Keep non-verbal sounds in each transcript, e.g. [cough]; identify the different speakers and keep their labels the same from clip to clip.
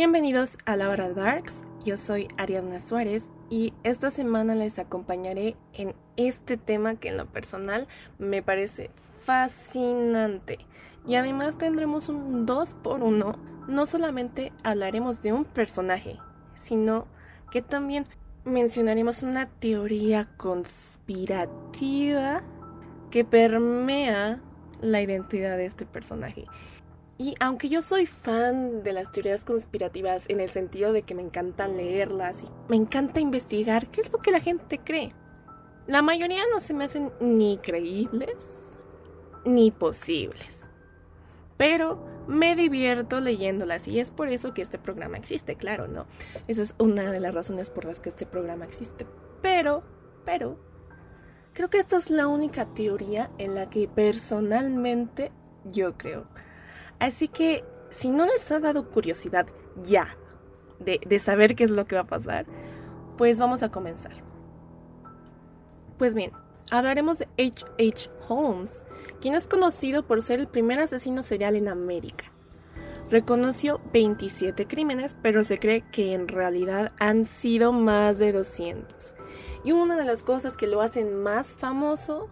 Speaker 1: Bienvenidos a la hora Darks, yo soy Ariadna Suárez y esta semana les acompañaré en este tema que en lo personal me parece fascinante. Y además tendremos un 2 por 1 no solamente hablaremos de un personaje, sino que también mencionaremos una teoría conspirativa que permea la identidad de este personaje. Y aunque yo soy fan de las teorías conspirativas en el sentido de que me encanta leerlas y me encanta investigar qué es lo que la gente cree, la mayoría no se me hacen ni creíbles ni posibles. Pero me divierto leyéndolas y es por eso que este programa existe, claro, ¿no? Esa es una de las razones por las que este programa existe. Pero, pero, creo que esta es la única teoría en la que personalmente yo creo. Así que si no les ha dado curiosidad ya de, saber qué es lo que va a pasar, pues vamos a comenzar. Pues bien, hablaremos de H. H. Holmes, quien es conocido por ser el primer asesino serial en América. Reconoció 27 crímenes, pero se cree que en realidad han sido más de 200. Y una de las cosas que lo hacen más famoso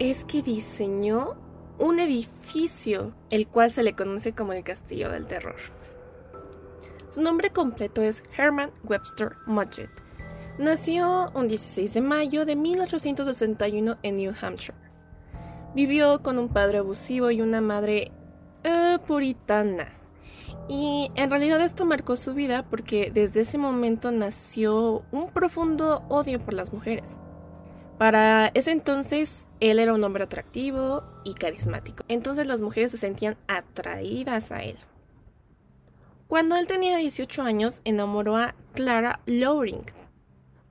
Speaker 1: es que diseñó un edificio, el cual se le conoce como el Castillo del Terror. Su nombre completo es Herman Webster Mudgett. Nació un 16 de mayo de 1861 en New Hampshire. Vivió con un padre abusivo y una madre eh, puritana. Y en realidad esto marcó su vida porque desde ese momento nació un profundo odio por las mujeres. Para ese entonces, él era un hombre atractivo y carismático. Entonces las mujeres se sentían atraídas a él. Cuando él tenía 18 años, enamoró a Clara Loring,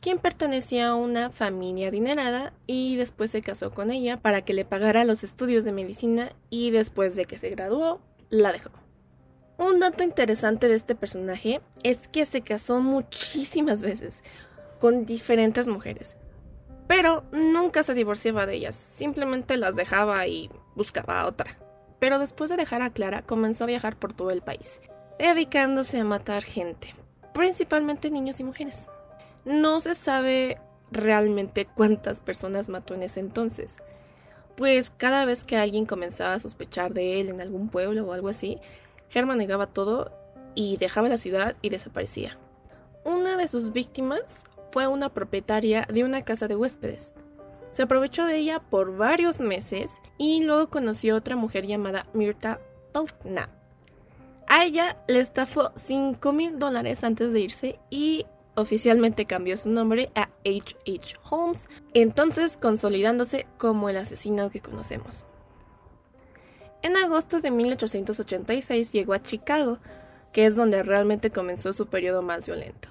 Speaker 1: quien pertenecía a una familia adinerada y después se casó con ella para que le pagara los estudios de medicina y después de que se graduó, la dejó. Un dato interesante de este personaje es que se casó muchísimas veces con diferentes mujeres pero nunca se divorciaba de ellas, simplemente las dejaba y buscaba a otra. Pero después de dejar a Clara, comenzó a viajar por todo el país, dedicándose a matar gente, principalmente niños y mujeres. No se sabe realmente cuántas personas mató en ese entonces, pues cada vez que alguien comenzaba a sospechar de él en algún pueblo o algo así, Herman negaba todo y dejaba la ciudad y desaparecía. Una de sus víctimas fue una propietaria de una casa de huéspedes. Se aprovechó de ella por varios meses y luego conoció a otra mujer llamada Mirta Belknap. A ella le estafó 5 mil dólares antes de irse y oficialmente cambió su nombre a H. H. Holmes, entonces consolidándose como el asesino que conocemos. En agosto de 1886 llegó a Chicago, que es donde realmente comenzó su periodo más violento.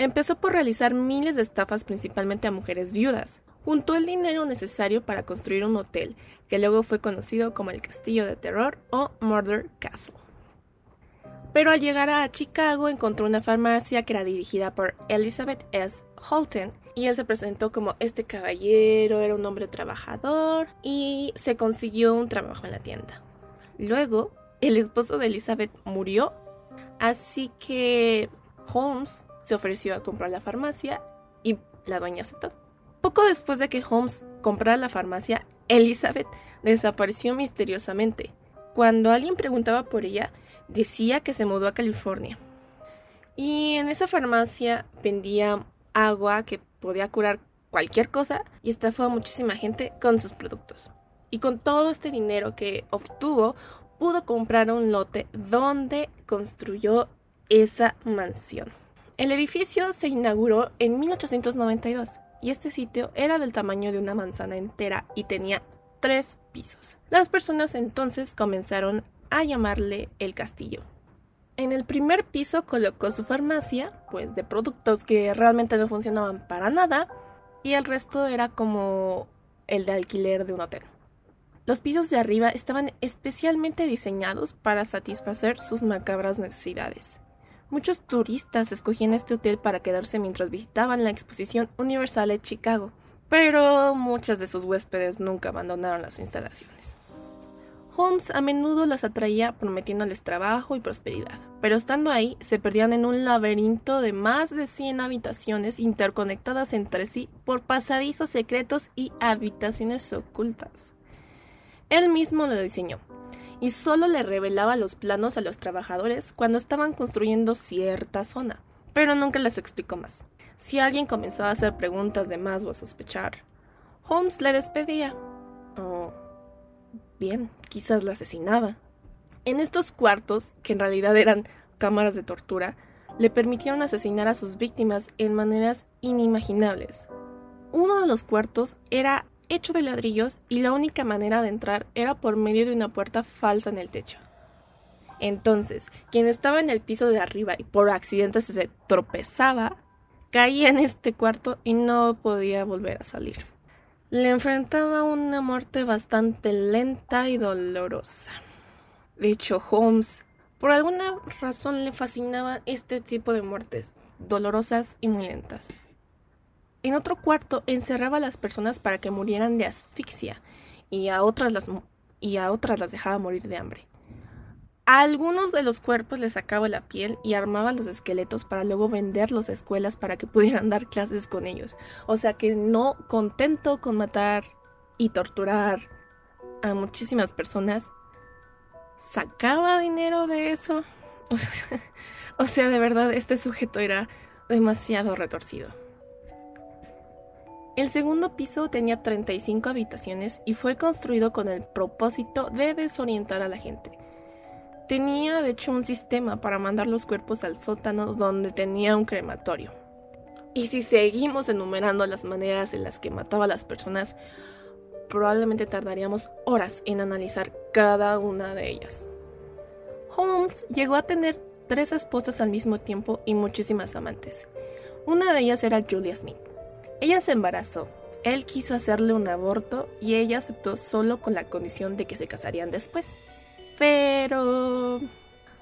Speaker 1: Empezó por realizar miles de estafas principalmente a mujeres viudas. Juntó el dinero necesario para construir un hotel, que luego fue conocido como el Castillo de Terror o Murder Castle. Pero al llegar a Chicago encontró una farmacia que era dirigida por Elizabeth S. Holton y él se presentó como este caballero, era un hombre trabajador y se consiguió un trabajo en la tienda. Luego, el esposo de Elizabeth murió, así que Holmes se ofreció a comprar la farmacia y la dueña aceptó. Poco después de que Holmes comprara la farmacia, Elizabeth desapareció misteriosamente. Cuando alguien preguntaba por ella, decía que se mudó a California. Y en esa farmacia vendía agua que podía curar cualquier cosa y estafó a muchísima gente con sus productos. Y con todo este dinero que obtuvo, pudo comprar un lote donde construyó esa mansión. El edificio se inauguró en 1892 y este sitio era del tamaño de una manzana entera y tenía tres pisos. Las personas entonces comenzaron a llamarle el castillo. En el primer piso colocó su farmacia, pues de productos que realmente no funcionaban para nada, y el resto era como el de alquiler de un hotel. Los pisos de arriba estaban especialmente diseñados para satisfacer sus macabras necesidades. Muchos turistas escogían este hotel para quedarse mientras visitaban la exposición universal de Chicago, pero muchos de sus huéspedes nunca abandonaron las instalaciones. Holmes a menudo las atraía prometiéndoles trabajo y prosperidad, pero estando ahí se perdían en un laberinto de más de 100 habitaciones interconectadas entre sí por pasadizos secretos y habitaciones ocultas. Él mismo lo diseñó, y solo le revelaba los planos a los trabajadores cuando estaban construyendo cierta zona, pero nunca les explicó más. Si alguien comenzaba a hacer preguntas de más o a sospechar, Holmes le despedía. O bien, quizás la asesinaba. En estos cuartos, que en realidad eran cámaras de tortura, le permitieron asesinar a sus víctimas en maneras inimaginables. Uno de los cuartos era hecho de ladrillos y la única manera de entrar era por medio de una puerta falsa en el techo. Entonces, quien estaba en el piso de arriba y por accidente se tropezaba, caía en este cuarto y no podía volver a salir. Le enfrentaba una muerte bastante lenta y dolorosa. De hecho, Holmes, por alguna razón, le fascinaba este tipo de muertes, dolorosas y muy lentas. En otro cuarto encerraba a las personas para que murieran de asfixia y a otras las, y a otras las dejaba morir de hambre. A algunos de los cuerpos les sacaba la piel y armaba los esqueletos para luego venderlos a escuelas para que [laughs] pudieran dar clases con ellos. O sea que no contento con matar y torturar a muchísimas personas, sacaba dinero de eso. [laughs] o sea, de verdad, este sujeto era demasiado retorcido. El segundo piso tenía 35 habitaciones y fue construido con el propósito de desorientar a la gente. Tenía de hecho un sistema para mandar los cuerpos al sótano donde tenía un crematorio. Y si seguimos enumerando las maneras en las que mataba a las personas, probablemente tardaríamos horas en analizar cada una de ellas. Holmes llegó a tener tres esposas al mismo tiempo y muchísimas amantes. Una de ellas era Julia Smith. Ella se embarazó. Él quiso hacerle un aborto y ella aceptó solo con la condición de que se casarían después. Pero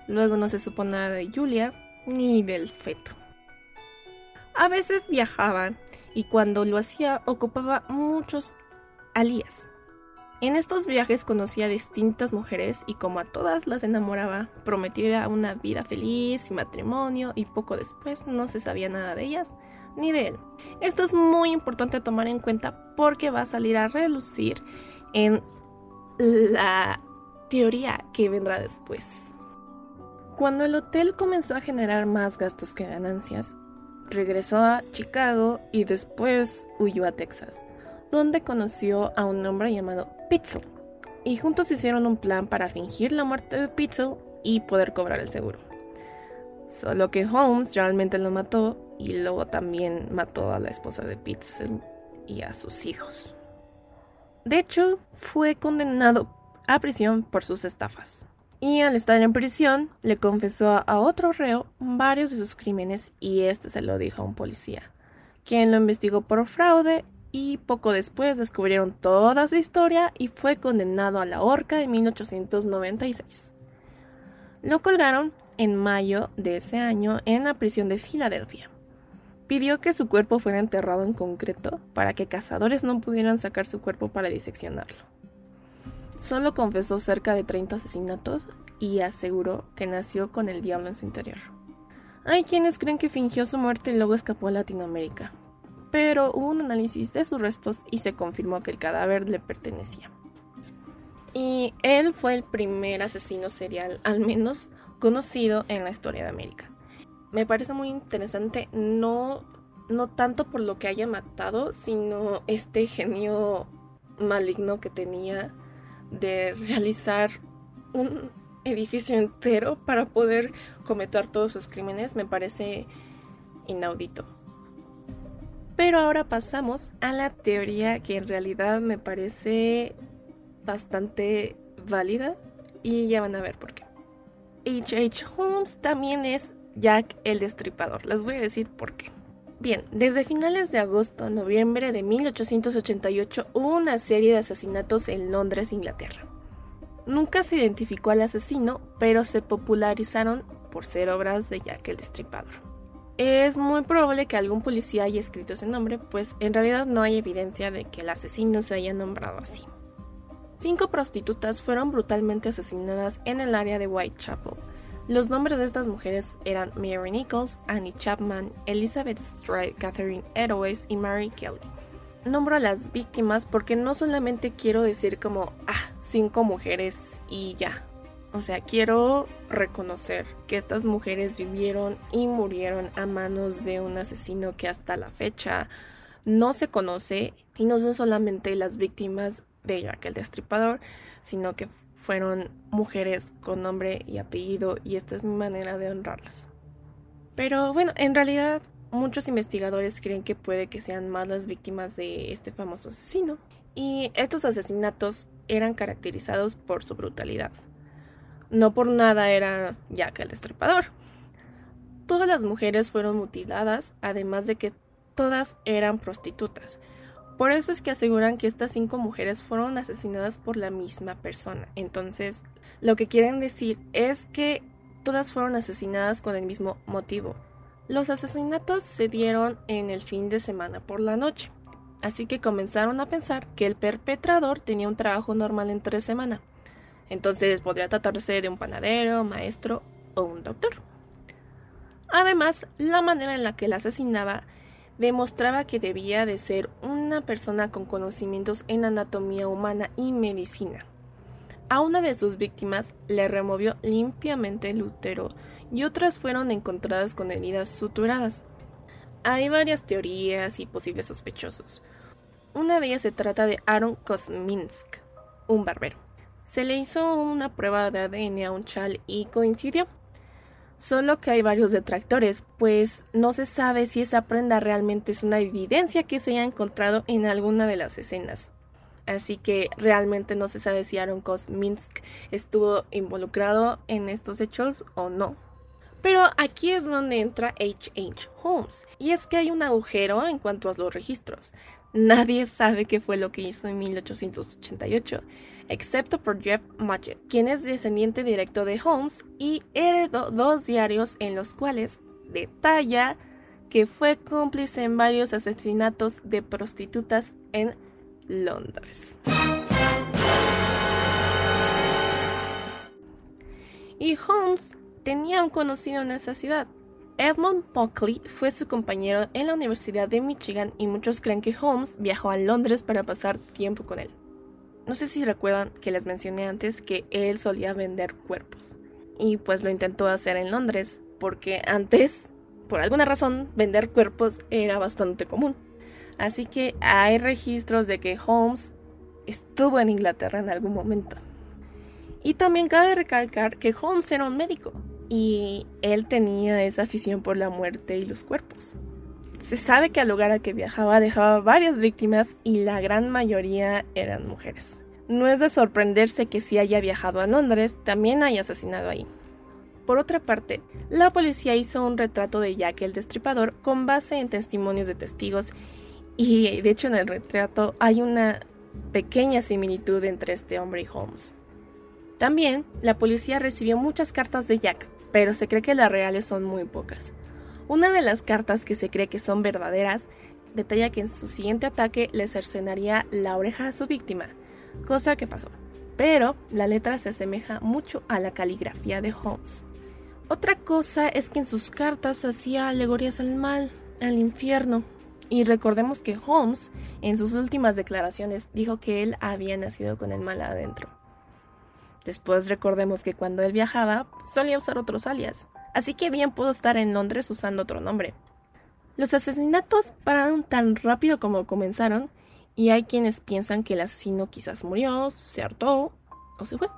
Speaker 1: luego no se supo nada de Julia ni del feto. A veces viajaba y cuando lo hacía ocupaba muchos alías. En estos viajes conocía a distintas mujeres y como a todas las enamoraba, prometía una vida feliz y matrimonio y poco después no se sabía nada de ellas ni de él. Esto es muy importante tomar en cuenta porque va a salir a relucir en la teoría que vendrá después. Cuando el hotel comenzó a generar más gastos que ganancias, regresó a Chicago y después huyó a Texas, donde conoció a un hombre llamado Pitzel. Y juntos hicieron un plan para fingir la muerte de Pitzel y poder cobrar el seguro. Solo que Holmes realmente lo mató y luego también mató a la esposa de Pitzel y a sus hijos. De hecho, fue condenado a prisión por sus estafas. Y al estar en prisión, le confesó a otro reo varios de sus crímenes y este se lo dijo a un policía, quien lo investigó por fraude y poco después descubrieron toda su historia y fue condenado a la horca en 1896. Lo colgaron en mayo de ese año en la prisión de Filadelfia pidió que su cuerpo fuera enterrado en concreto para que cazadores no pudieran sacar su cuerpo para diseccionarlo. Solo confesó cerca de 30 asesinatos y aseguró que nació con el diablo en su interior. Hay quienes creen que fingió su muerte y luego escapó a Latinoamérica, pero hubo un análisis de sus restos y se confirmó que el cadáver le pertenecía. Y él fue el primer asesino serial, al menos conocido en la historia de América me parece muy interesante, no, no tanto por lo que haya matado, sino este genio maligno que tenía de realizar un edificio entero para poder cometer todos sus crímenes, me parece inaudito. Pero ahora pasamos a la teoría que en realidad me parece bastante válida y ya van a ver por qué. H.H. Holmes también es Jack el Destripador. Les voy a decir por qué. Bien, desde finales de agosto a noviembre de 1888 hubo una serie de asesinatos en Londres, Inglaterra. Nunca se identificó al asesino, pero se popularizaron por ser obras de Jack el Destripador. Es muy probable que algún policía haya escrito ese nombre, pues en realidad no hay evidencia de que el asesino se haya nombrado así. Cinco prostitutas fueron brutalmente asesinadas en el área de Whitechapel. Los nombres de estas mujeres eran Mary Nichols, Annie Chapman, Elizabeth Stride, Catherine Edoes y Mary Kelly. Nombro a las víctimas porque no solamente quiero decir como, ah, cinco mujeres y ya. O sea, quiero reconocer que estas mujeres vivieron y murieron a manos de un asesino que hasta la fecha no se conoce y no son solamente las víctimas de Jack el Destripador, sino que fueron mujeres con nombre y apellido y esta es mi manera de honrarlas. Pero bueno, en realidad muchos investigadores creen que puede que sean más las víctimas de este famoso asesino y estos asesinatos eran caracterizados por su brutalidad. No por nada era Jack el Destripador. Todas las mujeres fueron mutiladas, además de que todas eran prostitutas. Por eso es que aseguran que estas cinco mujeres fueron asesinadas por la misma persona. Entonces, lo que quieren decir es que todas fueron asesinadas con el mismo motivo. Los asesinatos se dieron en el fin de semana por la noche, así que comenzaron a pensar que el perpetrador tenía un trabajo normal entre semana. Entonces podría tratarse de un panadero, maestro o un doctor. Además, la manera en la que la asesinaba demostraba que debía de ser una persona con conocimientos en anatomía humana y medicina. A una de sus víctimas le removió limpiamente el útero y otras fueron encontradas con heridas suturadas. Hay varias teorías y posibles sospechosos. Una de ellas se trata de Aaron Kosminsk, un barbero. Se le hizo una prueba de ADN a un chal y coincidió. Solo que hay varios detractores, pues no se sabe si esa prenda realmente es una evidencia que se haya encontrado en alguna de las escenas. Así que realmente no se sabe si Aaron Kosminsk estuvo involucrado en estos hechos o no. Pero aquí es donde entra H.H. Holmes, y es que hay un agujero en cuanto a los registros. Nadie sabe qué fue lo que hizo en 1888 excepto por Jeff Mudgett, quien es descendiente directo de Holmes y heredó dos diarios en los cuales detalla que fue cómplice en varios asesinatos de prostitutas en Londres. Y Holmes tenía un conocido en esa ciudad. Edmund Buckley fue su compañero en la Universidad de Michigan y muchos creen que Holmes viajó a Londres para pasar tiempo con él. No sé si recuerdan que les mencioné antes que él solía vender cuerpos. Y pues lo intentó hacer en Londres, porque antes, por alguna razón, vender cuerpos era bastante común. Así que hay registros de que Holmes estuvo en Inglaterra en algún momento. Y también cabe recalcar que Holmes era un médico y él tenía esa afición por la muerte y los cuerpos. Se sabe que al lugar al que viajaba dejaba varias víctimas y la gran mayoría eran mujeres. No es de sorprenderse que si haya viajado a Londres, también haya asesinado ahí. Por otra parte, la policía hizo un retrato de Jack el Destripador con base en testimonios de testigos y de hecho en el retrato hay una pequeña similitud entre este hombre y Holmes. También, la policía recibió muchas cartas de Jack, pero se cree que las reales son muy pocas. Una de las cartas que se cree que son verdaderas detalla que en su siguiente ataque le cercenaría la oreja a su víctima, cosa que pasó. Pero la letra se asemeja mucho a la caligrafía de Holmes. Otra cosa es que en sus cartas hacía alegorías al mal, al infierno. Y recordemos que Holmes, en sus últimas declaraciones, dijo que él había nacido con el mal adentro. Después recordemos que cuando él viajaba, solía usar otros alias, así que bien pudo estar en Londres usando otro nombre. Los asesinatos pararon tan rápido como comenzaron, y hay quienes piensan que el asesino quizás murió, se hartó o se fue.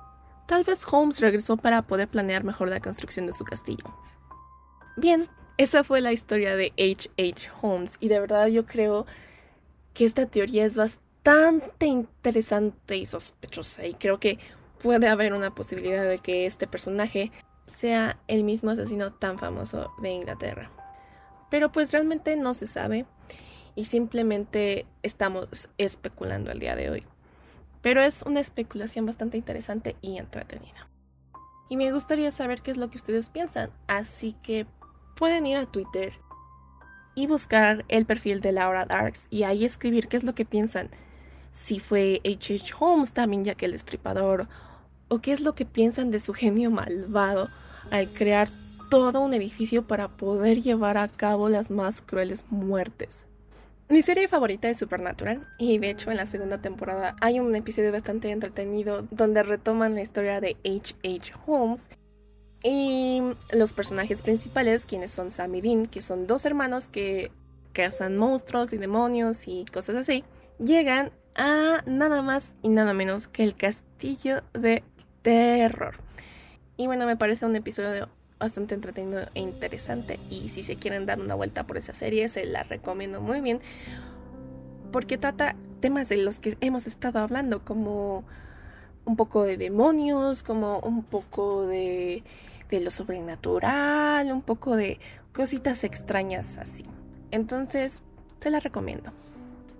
Speaker 1: Tal vez Holmes regresó para poder planear mejor la construcción de su castillo. Bien, esa fue la historia de H. H. Holmes y de verdad yo creo que esta teoría es bastante interesante y sospechosa y creo que puede haber una posibilidad de que este personaje sea el mismo asesino tan famoso de Inglaterra. Pero pues realmente no se sabe y simplemente estamos especulando el día de hoy. Pero es una especulación bastante interesante y entretenida. Y me gustaría saber qué es lo que ustedes piensan, así que pueden ir a Twitter y buscar el perfil de Laura Darks y ahí escribir qué es lo que piensan. si fue H.H. Holmes también ya que el destripador, o qué es lo que piensan de su genio malvado al crear todo un edificio para poder llevar a cabo las más crueles muertes. Mi serie favorita es Supernatural y de hecho en la segunda temporada hay un episodio bastante entretenido donde retoman la historia de H.H. H. Holmes y los personajes principales, quienes son Sam y Dean, que son dos hermanos que cazan monstruos y demonios y cosas así, llegan a nada más y nada menos que el castillo de terror. Y bueno, me parece un episodio bastante entretenido e interesante. Y si se quieren dar una vuelta por esa serie, se la recomiendo muy bien. Porque trata temas de los que hemos estado hablando, como un poco de demonios, como un poco de, de lo sobrenatural, un poco de cositas extrañas así. Entonces, se la recomiendo.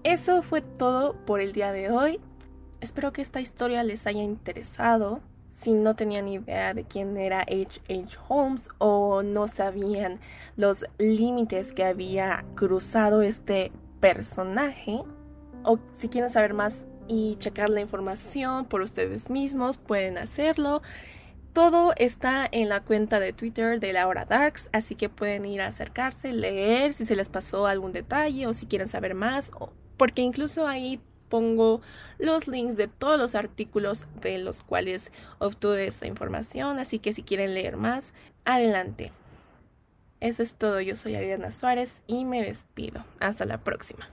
Speaker 1: Eso fue todo por el día de hoy. Espero que esta historia les haya interesado si no tenían idea de quién era H. H. Holmes o no sabían los límites que había cruzado este personaje, o si quieren saber más y checar la información por ustedes mismos, pueden hacerlo. Todo está en la cuenta de Twitter de Laura Darks, así que pueden ir a acercarse, leer si se les pasó algún detalle o si quieren saber más, porque incluso ahí pongo los links de todos los artículos de los cuales obtuve esta información, así que si quieren leer más, adelante. Eso es todo, yo soy Ariana Suárez y me despido. Hasta la próxima.